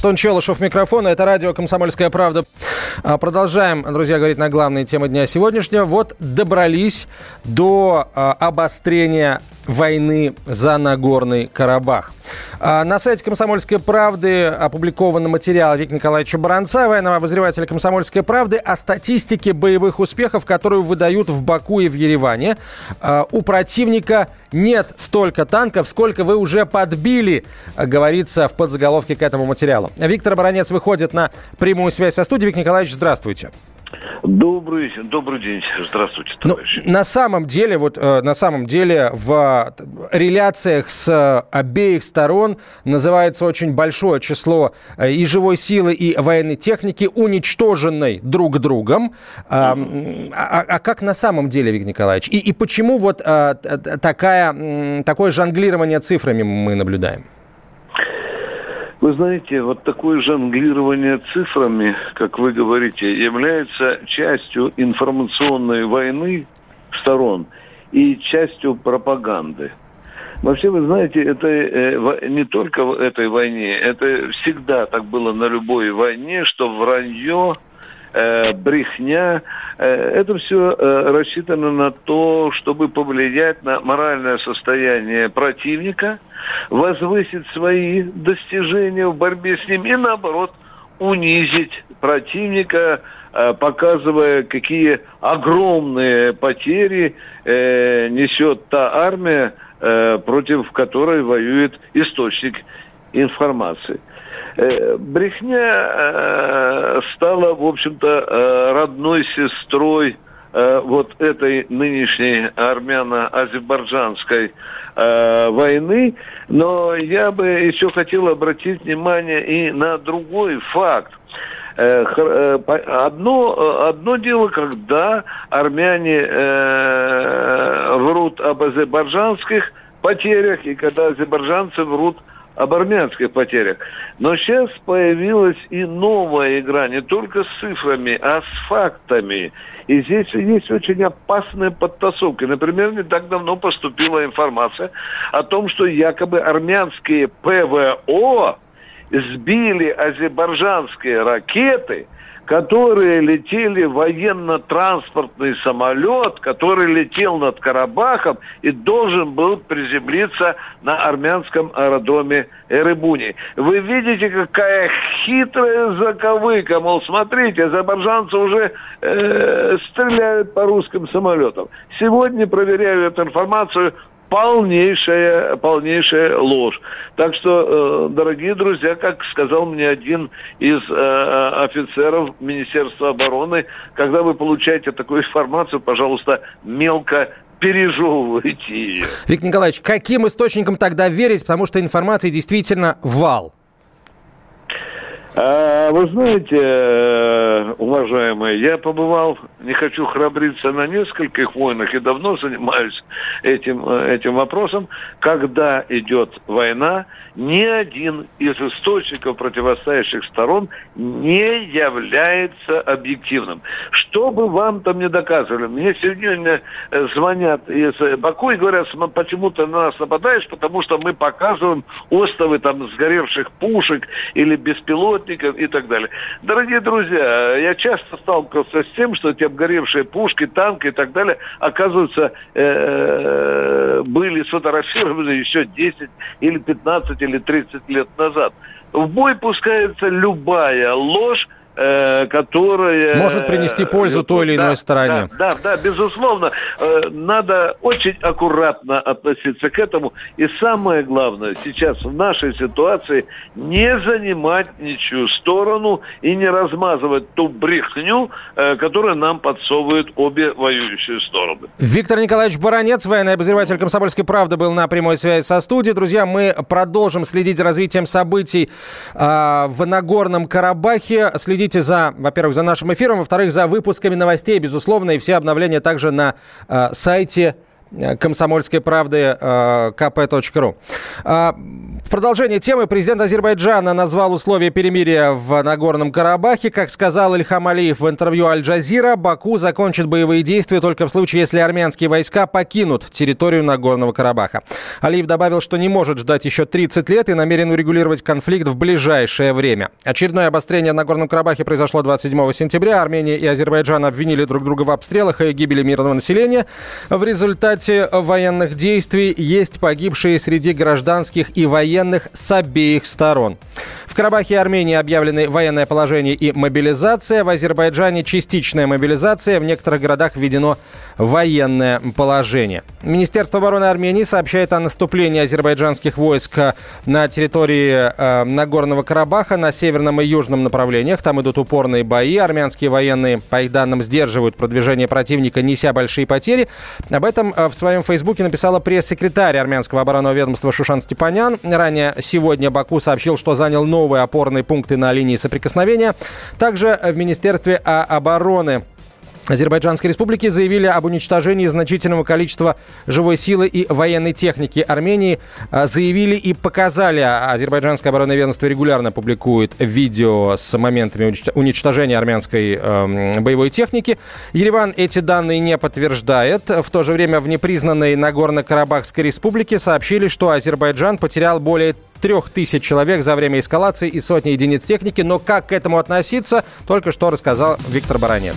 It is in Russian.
Антон Челышев, микрофон. Это радио «Комсомольская правда». А, Продолжаем, друзья, говорить на главные темы дня сегодняшнего. Вот добрались до а, обострения войны за Нагорный Карабах. А, На сайте «Комсомольской правды» опубликован материал Виктора Николаевича Баранца, военного обозревателя «Комсомольской правды», о статистике боевых успехов, которую выдают в Баку и в Ереване. А, У противника нет столько танков, сколько вы уже подбили, а, говорится в подзаголовке к этому материалу. Виктор Баранец выходит на прямую связь со студией. Виктор Николаевич, здравствуйте. Добрый, добрый день. Здравствуйте, Ну, товарищи. на самом деле, вот э, на самом деле в э, реляциях с э, обеих сторон называется очень большое число и живой силы, и военной техники, уничтоженной друг другом. А, м, а, а как на самом деле, Виктор Николаевич? И, и почему вот такая, такое жонглирование цифрами мы наблюдаем? Вы знаете, вот такое жонглирование цифрами, как вы говорите, является частью информационной войны сторон и частью пропаганды. Вообще, вы знаете, это э, не только в этой войне, это всегда так было на любой войне, что вранье, брехня, э, это все рассчитано на то, чтобы повлиять на моральное состояние противника, возвысить свои достижения в борьбе с ним и наоборот унизить противника, э, показывая, какие огромные потери э, несет та армия, э, против которой воюет источник информации. Э, Брехня э, стала, в общем-то, э, родной сестрой вот этой нынешней армяно-азербайджанской войны, но я бы еще хотел обратить внимание и на другой факт. Одно, одно дело, когда армяне врут об азербайджанских потерях, и когда азербайджанцы врут об армянских потерях. Но сейчас появилась и новая игра, не только с цифрами, а с фактами. И здесь есть очень опасные подтасовки. Например, не так давно поступила информация о том, что якобы армянские ПВО сбили азербайджанские ракеты, которые летели военно-транспортный самолет, который летел над Карабахом и должен был приземлиться на армянском аэродроме Эребуни. Вы видите, какая хитрая заковыка. Мол, смотрите, азербайджанцы уже э, стреляют по русским самолетам. Сегодня проверяю эту информацию полнейшая, полнейшая ложь. Так что, э, дорогие друзья, как сказал мне один из э, офицеров Министерства обороны, когда вы получаете такую информацию, пожалуйста, мелко пережевывайте ее. Виктор Николаевич, каким источникам тогда верить, потому что информации действительно вал? А, Вы знаете, э, уважаемые, я побывал, не хочу храбриться на нескольких войнах и давно занимаюсь этим, э, этим вопросом. Когда идет война, ни один из источников противостоящих сторон не является объективным. Что бы вам там не доказывали, мне сегодня э, звонят из Баку и говорят, «См- почему ты на нас нападаешь, потому что мы показываем остовы там сгоревших пушек или беспилотников и так далее. Дорогие друзья, я часто сталкивался с тем, что эти обгоревшие пушки, танки и так далее, оказывается, э, были сфотографированы еще 10 или 15 или 30 лет назад. В бой пускается любая ложь, которая... Может принести пользу э, той или да, иной стороне. Да, да, да, безусловно. Э, Надо очень аккуратно относиться к этому. И самое главное, сейчас в нашей ситуации не занимать ничью сторону и не размазывать ту брехню, э, которую нам подсовывают обе воюющие стороны. Виктор Николаевич Баранец, военный обозреватель «Комсомольской правды», был на прямой связи со студией. Друзья, мы продолжим следить за развитием событий а, в Нагорном Карабахе, следить следите за, во-первых, за нашим эфиром, во-вторых, за выпусками новостей, безусловно, и все обновления также на э, сайте комсомольской правды э, kp.ru. А, в продолжение темы президент Азербайджана назвал условия перемирия в Нагорном Карабахе. Как сказал Ильхам Алиев в интервью Аль-Джазира, Баку закончит боевые действия только в случае, если армянские войска покинут территорию Нагорного Карабаха. Алиев добавил, что не может ждать еще 30 лет и намерен урегулировать конфликт в ближайшее время. Очередное обострение в Нагорном Карабахе произошло 27 сентября. Армения и Азербайджан обвинили друг друга в обстрелах и гибели мирного населения. В результате военных действий есть погибшие среди гражданских и военных военных с обеих сторон. В Карабахе и Армении объявлены военное положение и мобилизация. В Азербайджане частичная мобилизация. В некоторых городах введено военное положение. Министерство обороны Армении сообщает о наступлении азербайджанских войск на территории э, Нагорного Карабаха на северном и южном направлениях. Там идут упорные бои. Армянские военные, по их данным, сдерживают продвижение противника, неся большие потери. Об этом э, в своем фейсбуке написала пресс-секретарь армянского оборонного ведомства Шушан Степанян. Ранее сегодня Баку сообщил, что занял новые опорные пункты на линии соприкосновения. Также в Министерстве обороны Азербайджанской республики заявили об уничтожении значительного количества живой силы и военной техники Армении. А, заявили и показали. Азербайджанское оборонное ведомство регулярно публикует видео с моментами уничтожения армянской э, боевой техники. Ереван эти данные не подтверждает. В то же время в непризнанной Нагорно-Карабахской республике сообщили, что Азербайджан потерял более трех тысяч человек за время эскалации и сотни единиц техники. Но как к этому относиться, только что рассказал Виктор Баранец.